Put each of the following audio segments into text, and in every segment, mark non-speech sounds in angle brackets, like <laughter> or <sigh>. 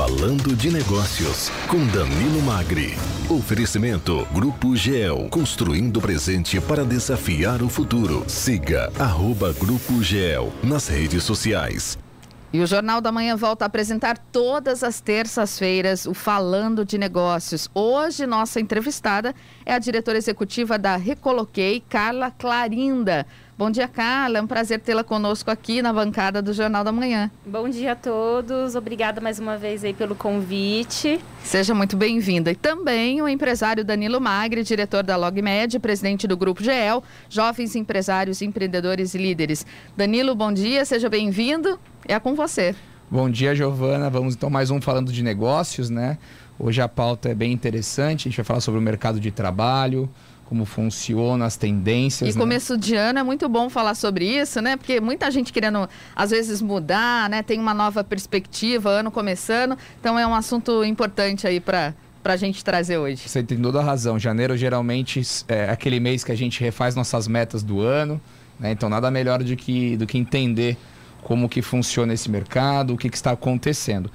Falando de Negócios, com Danilo Magri. Oferecimento Grupo GEL, construindo o presente para desafiar o futuro. Siga arroba Grupo GEL nas redes sociais. E o Jornal da Manhã volta a apresentar todas as terças-feiras o Falando de Negócios. Hoje, nossa entrevistada é a diretora executiva da Recoloquei, Carla Clarinda. Bom dia, Carla. É um prazer tê-la conosco aqui na bancada do Jornal da Manhã. Bom dia a todos. Obrigada mais uma vez aí pelo convite. Seja muito bem-vinda. E também o empresário Danilo Magri, diretor da LogMed, presidente do Grupo GEL, Jovens Empresários, Empreendedores e Líderes. Danilo, bom dia, seja bem-vindo. É com você. Bom dia, Giovana. Vamos então mais um falando de negócios, né? Hoje a pauta é bem interessante. A gente vai falar sobre o mercado de trabalho, como funciona, as tendências. E né? começo de ano é muito bom falar sobre isso, né? Porque muita gente querendo, às vezes, mudar, né? Tem uma nova perspectiva, ano começando. Então é um assunto importante aí para para a gente trazer hoje. Você tem toda a razão. Janeiro geralmente é aquele mês que a gente refaz nossas metas do ano, né? Então nada melhor do que, do que entender como que funciona esse mercado, o que, que está acontecendo.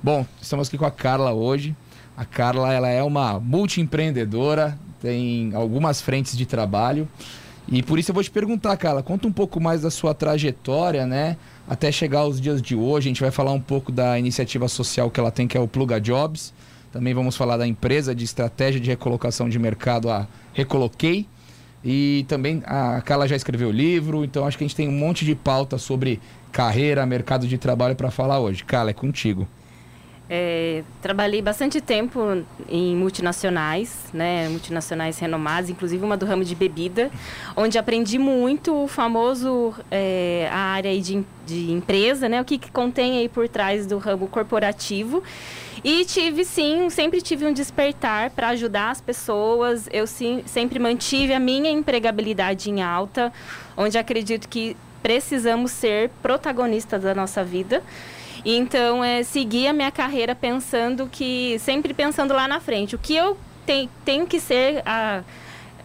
Bom, estamos aqui com a Carla hoje. A Carla ela é uma multiempreendedora, tem algumas frentes de trabalho. E por isso eu vou te perguntar, Carla, conta um pouco mais da sua trajetória, né? Até chegar aos dias de hoje, a gente vai falar um pouco da iniciativa social que ela tem, que é o Pluga Jobs. Também vamos falar da empresa de estratégia de recolocação de mercado, a Recoloquei. E também a Carla já escreveu livro, então acho que a gente tem um monte de pauta sobre carreira, mercado de trabalho para falar hoje. Carla, é contigo. É, trabalhei bastante tempo em multinacionais, né, multinacionais renomadas, inclusive uma do ramo de bebida, onde aprendi muito o famoso é, a área de, de empresa, né, o que, que contém aí por trás do ramo corporativo. E tive sim, sempre tive um despertar para ajudar as pessoas. Eu sim, sempre mantive a minha empregabilidade em alta, onde acredito que precisamos ser protagonistas da nossa vida. Então, é seguir a minha carreira pensando que, sempre pensando lá na frente, o que eu te, tenho que ser a,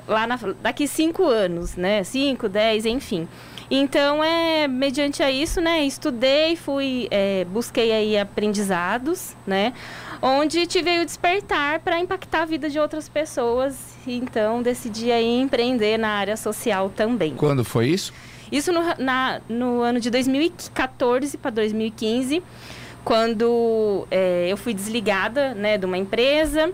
lá na, daqui cinco anos, né? Cinco, dez, enfim. Então, é, mediante a isso, né, estudei, fui, é, busquei aí aprendizados, né, onde tive o despertar para impactar a vida de outras pessoas. Então, decidi aí empreender na área social também. Quando foi isso? Isso no, na, no ano de 2014 para 2015, quando é, eu fui desligada né, de uma empresa,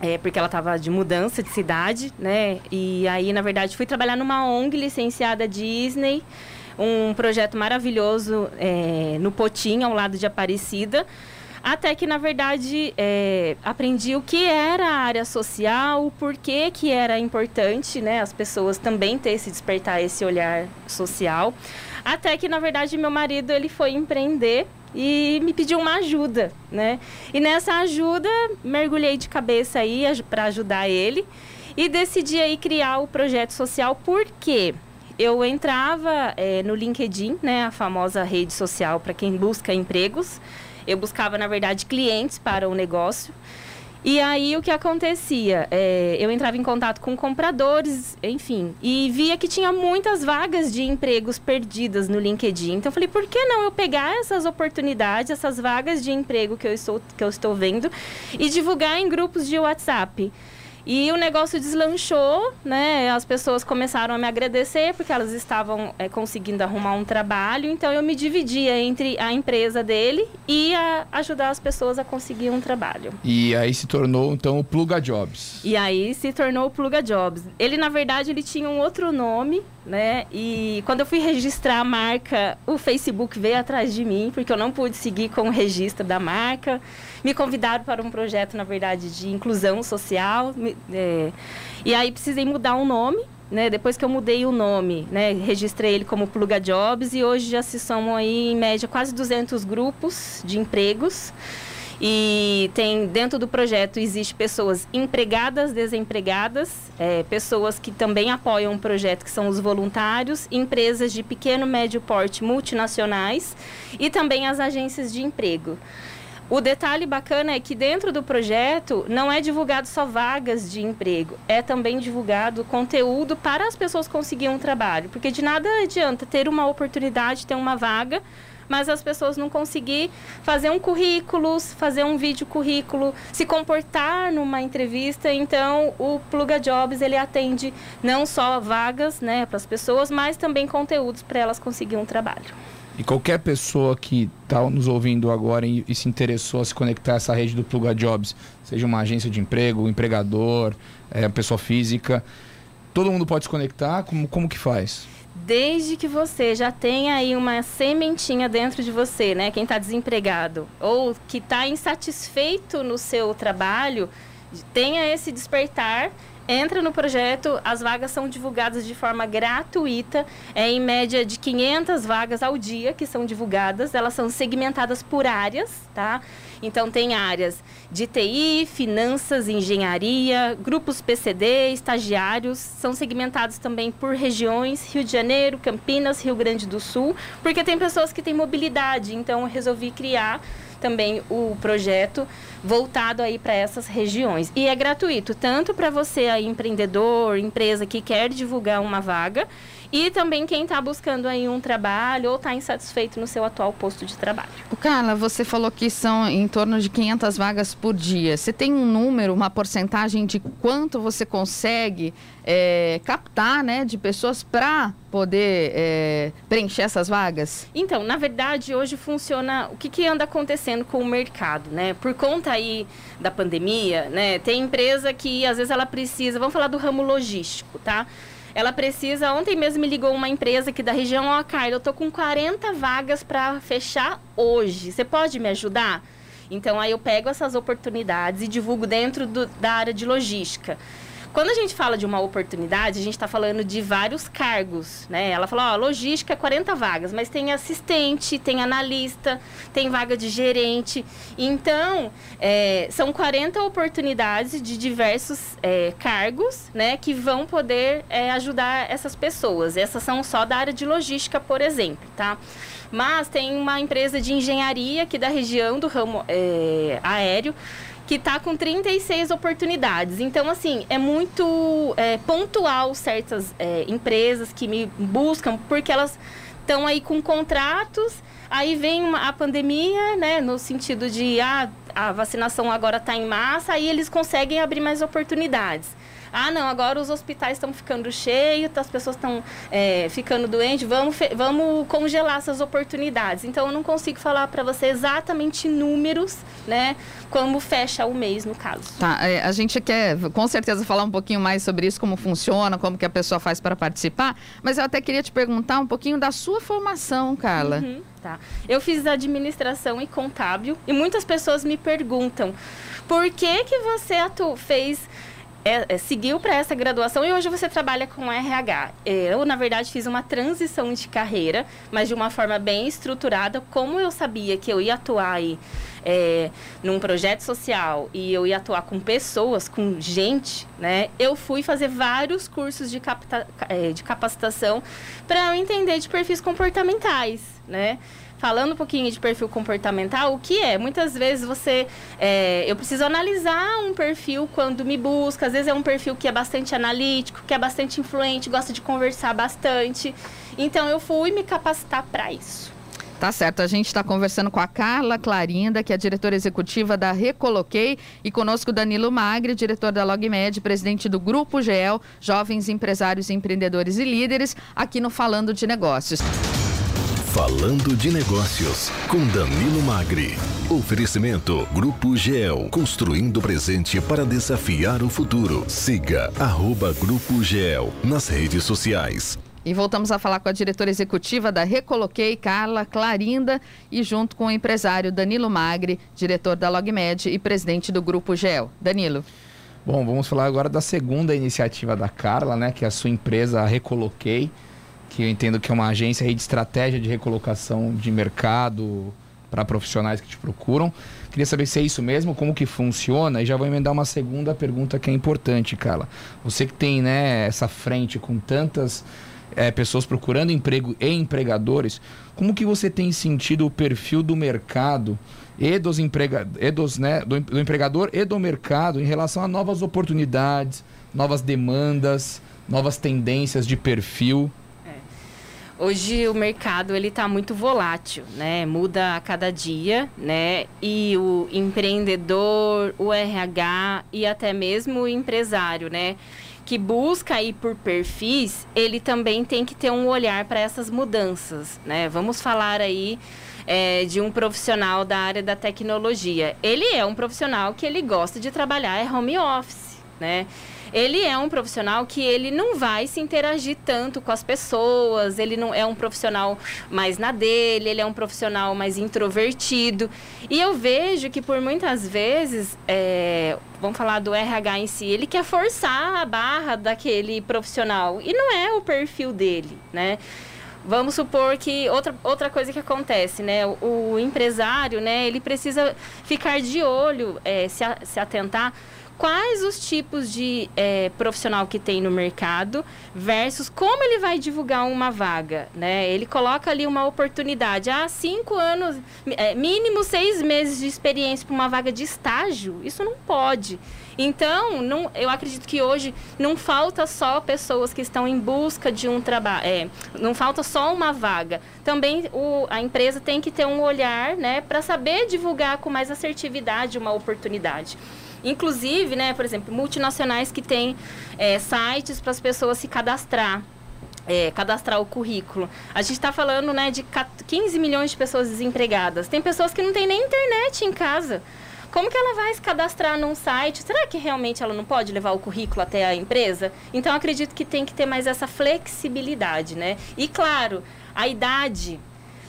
é, porque ela estava de mudança de cidade, né? E aí, na verdade, fui trabalhar numa ONG licenciada Disney, um projeto maravilhoso é, no Potim, ao lado de Aparecida. Até que, na verdade, é, aprendi o que era a área social, o porquê que era importante, né? As pessoas também ter esse despertar, esse olhar social. Até que, na verdade, meu marido, ele foi empreender e me pediu uma ajuda, né? E nessa ajuda, mergulhei de cabeça aí para ajudar ele e decidi aí criar o projeto social, porque eu entrava é, no LinkedIn, né? A famosa rede social para quem busca empregos. Eu buscava, na verdade, clientes para o negócio. E aí o que acontecia? É, eu entrava em contato com compradores, enfim, e via que tinha muitas vagas de empregos perdidas no LinkedIn. Então eu falei, por que não eu pegar essas oportunidades, essas vagas de emprego que eu estou, que eu estou vendo e divulgar em grupos de WhatsApp? E o negócio deslanchou, né? As pessoas começaram a me agradecer porque elas estavam é, conseguindo arrumar um trabalho. Então eu me dividia entre a empresa dele e ajudar as pessoas a conseguir um trabalho. E aí se tornou então o Pluga Jobs. E aí se tornou o Pluga Jobs. Ele na verdade ele tinha um outro nome, né? E quando eu fui registrar a marca, o Facebook veio atrás de mim porque eu não pude seguir com o registro da marca me convidaram para um projeto, na verdade, de inclusão social. É, e aí precisei mudar o nome. Né, depois que eu mudei o nome, né, registrei ele como Pluga Jobs e hoje já se somam aí, em média, quase 200 grupos de empregos. E tem dentro do projeto existe pessoas empregadas, desempregadas, é, pessoas que também apoiam o projeto, que são os voluntários, empresas de pequeno médio porte multinacionais e também as agências de emprego. O detalhe bacana é que dentro do projeto não é divulgado só vagas de emprego, é também divulgado conteúdo para as pessoas conseguirem um trabalho, porque de nada adianta ter uma oportunidade, ter uma vaga, mas as pessoas não conseguir fazer um currículo, fazer um vídeo currículo, se comportar numa entrevista. Então, o Pluga Jobs ele atende não só vagas, né, para as pessoas, mas também conteúdos para elas conseguirem um trabalho. E qualquer pessoa que está nos ouvindo agora e, e, se interessou a se conectar a essa rede do Pluga Jobs, seja uma agência de emprego, um empregador, é, pessoa física, todo mundo pode se conectar? Como, como que faz? Desde que você já tenha aí uma sementinha dentro de você, né? Quem está desempregado ou que está insatisfeito no seu trabalho, tenha esse despertar entra no projeto, as vagas são divulgadas de forma gratuita, é em média de 500 vagas ao dia que são divulgadas, elas são segmentadas por áreas, tá? Então tem áreas de TI, finanças, engenharia, grupos PCD, estagiários, são segmentados também por regiões, Rio de Janeiro, Campinas, Rio Grande do Sul, porque tem pessoas que têm mobilidade, então eu resolvi criar também o projeto voltado aí para essas regiões. E é gratuito, tanto para você aí, empreendedor, empresa que quer divulgar uma vaga, e também quem está buscando aí um trabalho ou está insatisfeito no seu atual posto de trabalho. O Carla, você falou que são em torno de 500 vagas por dia. Você tem um número, uma porcentagem de quanto você consegue é, captar, né, de pessoas para poder é, preencher essas vagas? Então, na verdade, hoje funciona o que, que anda acontecendo com o mercado, né? Por conta aí da pandemia, né? Tem empresa que às vezes ela precisa, vamos falar do ramo logístico, tá? Ela precisa, ontem mesmo me ligou uma empresa aqui da região, ó, oh, Carla, eu tô com 40 vagas para fechar hoje. Você pode me ajudar? Então aí eu pego essas oportunidades e divulgo dentro do, da área de logística. Quando a gente fala de uma oportunidade, a gente está falando de vários cargos, né? Ela falou, ó, logística 40 vagas, mas tem assistente, tem analista, tem vaga de gerente. Então, é, são 40 oportunidades de diversos é, cargos, né? Que vão poder é, ajudar essas pessoas. Essas são só da área de logística, por exemplo, tá? Mas tem uma empresa de engenharia aqui da região do ramo é, aéreo que está com 36 oportunidades. Então, assim, é muito é, pontual certas é, empresas que me buscam, porque elas estão aí com contratos, aí vem uma, a pandemia, né, no sentido de ah, a vacinação agora está em massa, aí eles conseguem abrir mais oportunidades. Ah, não, agora os hospitais estão ficando cheios, as pessoas estão é, ficando doentes, vamos, vamos congelar essas oportunidades. Então, eu não consigo falar para você exatamente números, né, como fecha o mês, no caso. Tá, é, a gente quer, com certeza, falar um pouquinho mais sobre isso, como funciona, como que a pessoa faz para participar, mas eu até queria te perguntar um pouquinho da sua formação, Carla. Uhum, tá. Eu fiz administração e contábil, e muitas pessoas me perguntam, por que que você atu fez é, é, seguiu para essa graduação e hoje você trabalha com RH. Eu, na verdade, fiz uma transição de carreira, mas de uma forma bem estruturada. Como eu sabia que eu ia atuar aí é, num projeto social e eu ia atuar com pessoas, com gente, né? Eu fui fazer vários cursos de, capta, é, de capacitação para eu entender de perfis comportamentais, né? Falando um pouquinho de perfil comportamental, o que é? Muitas vezes você. É, eu preciso analisar um perfil quando me busca. Às vezes é um perfil que é bastante analítico, que é bastante influente, gosta de conversar bastante. Então eu fui me capacitar para isso. Tá certo, a gente está conversando com a Carla Clarinda, que é diretora executiva da Recoloquei, e conosco Danilo Magre, diretor da LogMed, presidente do Grupo GEL, Jovens Empresários, Empreendedores e Líderes, aqui no Falando de Negócios. Falando de Negócios, com Danilo Magri. Oferecimento Grupo GEL, construindo o presente para desafiar o futuro. Siga arroba Grupo GEL nas redes sociais. E voltamos a falar com a diretora executiva da Recoloquei, Carla Clarinda, e junto com o empresário Danilo Magri, diretor da LogMed e presidente do Grupo GEL. Danilo. Bom, vamos falar agora da segunda iniciativa da Carla, né, que é a sua empresa a Recoloquei que eu entendo que é uma agência de estratégia de recolocação de mercado para profissionais que te procuram. Queria saber se é isso mesmo, como que funciona, e já vou emendar uma segunda pergunta que é importante, Carla. Você que tem né, essa frente com tantas é, pessoas procurando emprego e empregadores, como que você tem sentido o perfil do mercado e dos, emprega e dos né, do, do empregador e do mercado em relação a novas oportunidades, novas demandas, novas tendências de perfil? Hoje o mercado ele está muito volátil, né? Muda a cada dia, né? E o empreendedor, o RH e até mesmo o empresário, né? Que busca ir por perfis, ele também tem que ter um olhar para essas mudanças, né? Vamos falar aí é, de um profissional da área da tecnologia. Ele é um profissional que ele gosta de trabalhar é home office, né? Ele é um profissional que ele não vai se interagir tanto com as pessoas, ele não é um profissional mais na dele, ele é um profissional mais introvertido. E eu vejo que por muitas vezes, é, vamos falar do RH em si, ele quer forçar a barra daquele profissional e não é o perfil dele, né? Vamos supor que outra, outra coisa que acontece, né? O, o empresário, né? Ele precisa ficar de olho, é, se, a, se atentar quais os tipos de é, profissional que tem no mercado versus como ele vai divulgar uma vaga, né? Ele coloca ali uma oportunidade, ah, cinco anos, é, mínimo seis meses de experiência para uma vaga de estágio, isso não pode. Então, não, eu acredito que hoje não falta só pessoas que estão em busca de um trabalho, é, não falta só uma vaga. Também o, a empresa tem que ter um olhar, né, para saber divulgar com mais assertividade uma oportunidade. Inclusive, né, por exemplo, multinacionais que têm é, sites para as pessoas se cadastrar. É, cadastrar o currículo. A gente está falando né, de 15 milhões de pessoas desempregadas. Tem pessoas que não têm nem internet em casa. Como que ela vai se cadastrar num site? Será que realmente ela não pode levar o currículo até a empresa? Então, acredito que tem que ter mais essa flexibilidade, né? E, claro, a idade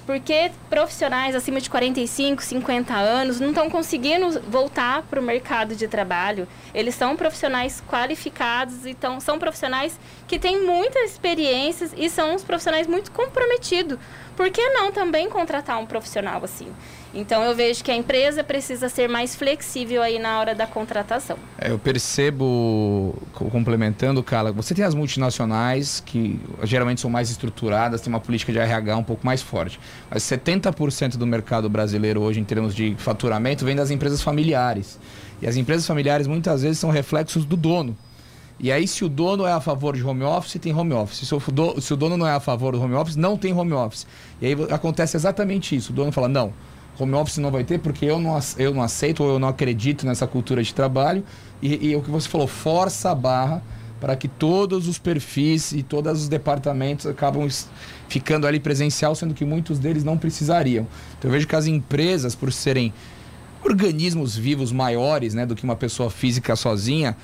porque profissionais acima de 45, 50 anos não estão conseguindo voltar para o mercado de trabalho. Eles são profissionais qualificados, então são profissionais que têm muitas experiências e são uns profissionais muito comprometidos. Por que não também contratar um profissional assim? Então eu vejo que a empresa precisa ser mais flexível aí na hora da contratação. É, eu percebo, complementando, Carla, você tem as multinacionais que geralmente são mais estruturadas, tem uma política de RH um pouco mais forte. Mas 70% do mercado brasileiro hoje, em termos de faturamento, vem das empresas familiares. E as empresas familiares muitas vezes são reflexos do dono. E aí, se o dono é a favor de home office, tem home office. Se o, dono, não é a favor do home office, não tem home office. E aí acontece exatamente isso. O dono fala: não, home office não vai ter porque eu não, eu não aceito ou eu não acredito nessa cultura de trabalho. E, e o que você falou, força a barra para que todos os perfis e todos os departamentos acabam ficando ali presencial, sendo que muitos deles não precisariam. Então eu vejo que as empresas, por serem organismos vivos maiores né, do que uma pessoa física sozinha,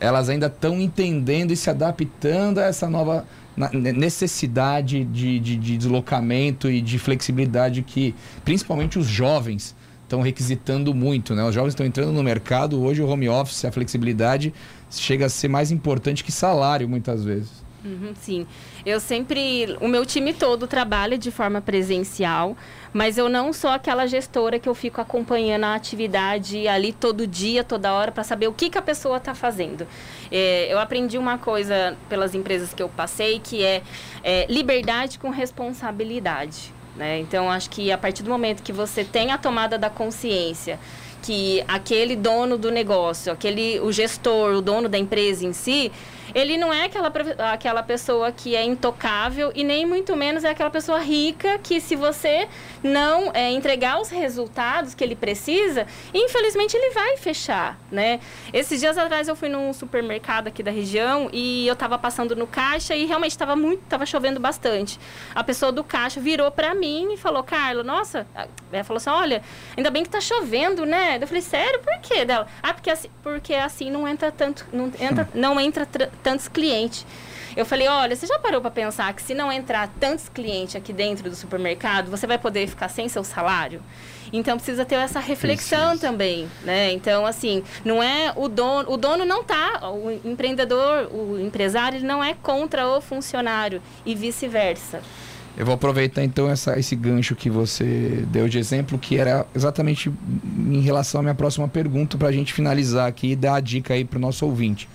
elas ainda estão entendendo e se adaptando a essa nova necessidade de, de, de, deslocamento e de flexibilidade que principalmente os jovens estão requisitando muito. Né? Os jovens estão entrando no mercado, hoje o home office, a flexibilidade chega a ser mais importante que salário muitas vezes. Uhum, sim. Eu sempre. O meu time todo trabalha de forma presencial, mas eu não sou aquela gestora que eu fico acompanhando a atividade ali todo dia, toda hora, para saber o que, que a pessoa está fazendo. É, eu aprendi uma coisa pelas empresas que eu passei, que é, é liberdade com responsabilidade. Né? Então, acho que a partir do momento que você tem a tomada da consciência que aquele dono do negócio, aquele o gestor, o dono da empresa em si, ele não é aquela, aquela pessoa que é intocável e nem muito menos é aquela pessoa rica que se você não é, entregar os resultados que ele precisa, infelizmente ele vai fechar, né? Esses dias atrás eu fui num supermercado aqui da região e eu estava passando no caixa e realmente estava muito, estava chovendo bastante. A pessoa do caixa virou para mim e falou: "Carla, nossa", ela falou assim: "Olha, ainda bem que está chovendo, né?" Eu falei: "Sério? Por quê?" Dela: "Ah, porque assim, porque assim não entra tanto, não entra, não entra tantos clientes. Eu falei, olha, você já parou para pensar que se não entrar tantos clientes aqui dentro do supermercado, você vai poder ficar sem seu salário? Então precisa ter essa reflexão também, né? Então assim, não é o dono, o dono não tá, o empreendedor, o empresário, ele não é contra o funcionário e vice-versa. Eu vou aproveitar então essa, esse gancho que você deu de exemplo, que era exatamente em relação à minha próxima pergunta, para a gente finalizar aqui e dar a dica aí para o nosso ouvinte.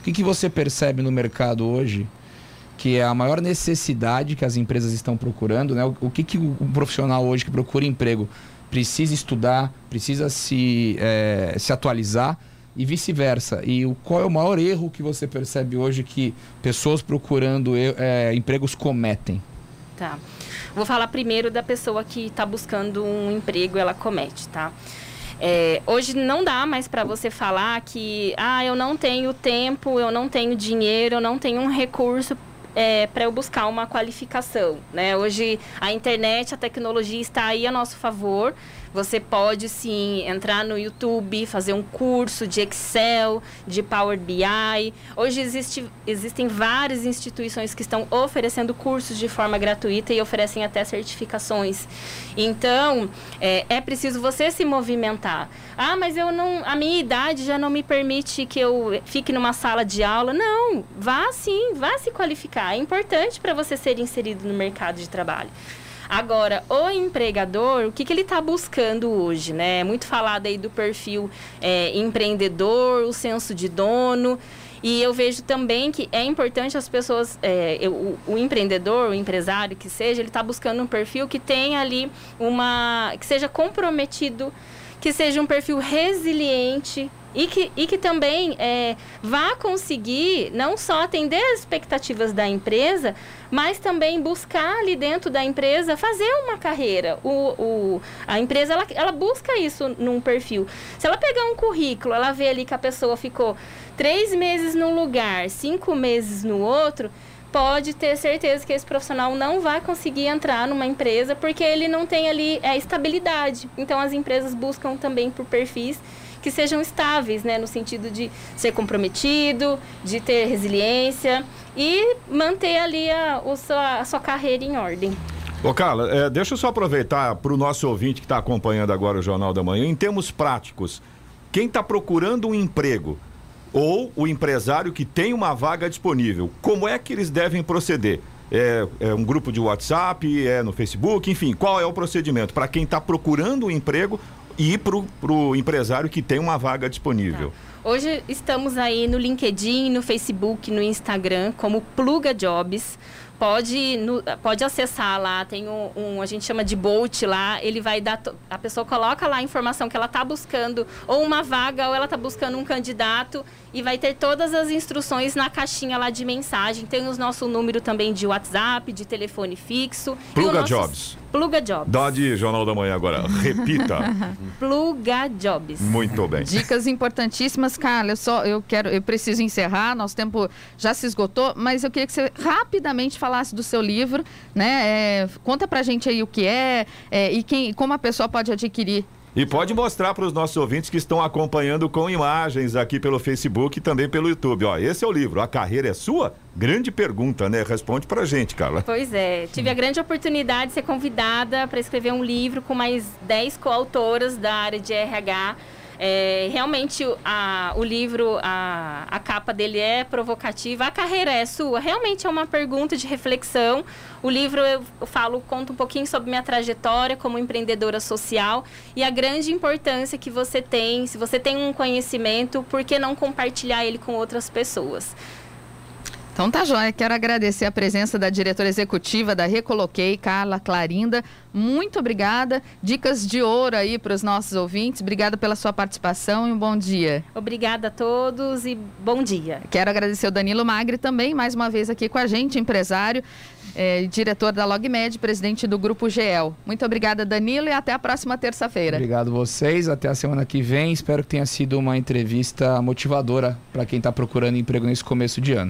O que, que você percebe no mercado hoje que é a maior necessidade que as empresas estão procurando, né? O, o que, que o, profissional hoje que procura emprego precisa estudar, precisa se, é, se atualizar e vice-versa. E o, qual é o maior erro que você percebe hoje que pessoas procurando é, empregos cometem? Tá. Vou falar primeiro da pessoa que está buscando um emprego, ela comete, tá? É, hoje não dá mais para você falar que, ah, eu não tenho tempo, eu não tenho dinheiro, eu não tenho um recurso é, para eu buscar uma qualificação. Né? Hoje a internet, a tecnologia está aí a nosso favor. Você pode sim entrar no YouTube, fazer um curso de Excel, de Power BI. Hoje existe, existem várias instituições que estão oferecendo cursos de forma gratuita e oferecem até certificações. Então, é, é preciso você se movimentar. Ah, mas eu não. A minha idade já não me permite que eu fique numa sala de aula. Não, vá sim, vá se qualificar. É importante para você ser inserido no mercado de trabalho. Agora, o empregador, o que, que ele está buscando hoje, né? É muito falado aí do perfil é, empreendedor, o senso de dono. E eu vejo também que é importante as pessoas, é, eu, o, empreendedor, o empresário que seja, ele está buscando um perfil que tenha ali uma. que seja comprometido, que seja um perfil resiliente, e que, e que também é, vá conseguir não só atender as expectativas da empresa, mas também buscar ali dentro da empresa fazer uma carreira. O, o, a empresa ela, ela busca isso num perfil. Se ela pegar um currículo, ela vê ali que a pessoa ficou três meses num lugar, cinco meses no outro, pode ter certeza que esse profissional não vai conseguir entrar numa empresa porque ele não tem ali é, estabilidade. Então as empresas buscam também por perfis que sejam estáveis, né, no sentido de ser comprometido, de ter resiliência e manter ali a, a, sua, a sua carreira em ordem. Ô Carla, é, deixa eu só aproveitar para o nosso ouvinte que está acompanhando agora o Jornal da Manhã, em termos práticos, quem está procurando um emprego ou o empresário que tem uma vaga disponível, como é que eles devem proceder? É, é, um grupo de WhatsApp, é no Facebook, enfim, qual é o procedimento para quem está procurando um emprego e para o empresário que tem uma vaga disponível. Tá. Hoje estamos aí no LinkedIn, no Facebook, no Instagram, como Pluga Jobs pode, no, pode acessar lá, tem um, um, a gente chama de Bolt lá, ele vai dar, a pessoa coloca lá a informação que ela está buscando, ou uma vaga, ou ela está buscando um candidato, e vai ter todas as instruções na caixinha lá de mensagem. Tem o nosso número também de WhatsApp, de telefone fixo. Pluga Jobs. Pluga Jobs. Dá de Jornal da Manhã agora. Repita. <laughs> Pluga Jobs. Muito bem. Dicas importantíssimas, Carla. Eu só eu quero, eu preciso encerrar. Nosso tempo já se esgotou, mas eu queria que você rapidamente falasse do seu livro, né? É, conta pra gente aí o que é, é e quem, como a pessoa pode adquirir e pode mostrar para os nossos ouvintes que estão acompanhando com imagens aqui pelo Facebook e também pelo YouTube. Ó, esse é o livro. A carreira é sua? Grande pergunta, né? Responde para a gente, Carla. Pois é. Tive a grande oportunidade de ser convidada para escrever um livro com mais 10 coautoras da área de RH é, realmente a, o livro, a, a capa dele é provocativa. A carreira é sua? Realmente é uma pergunta de reflexão. O livro eu, falo, conta um pouquinho sobre minha trajetória como empreendedora social e a grande importância que você tem. Se você tem um conhecimento, por que não compartilhar ele com outras pessoas? Então tá joia. Quero agradecer a presença da diretora executiva da Recoloquei, Carla Clarinda. Muito obrigada. Dicas de ouro aí para os nossos ouvintes. Obrigada pela sua participação e um bom dia. Obrigada a todos e bom dia. Quero agradecer o Danilo Magri também, mais uma vez aqui com a gente, empresário. É, diretor da LogMed, presidente do Grupo GEL. Muito obrigada, Danilo, e até a próxima terça-feira. Obrigado vocês, até a semana que vem. Espero que tenha sido uma entrevista motivadora para quem está procurando emprego nesse começo de ano.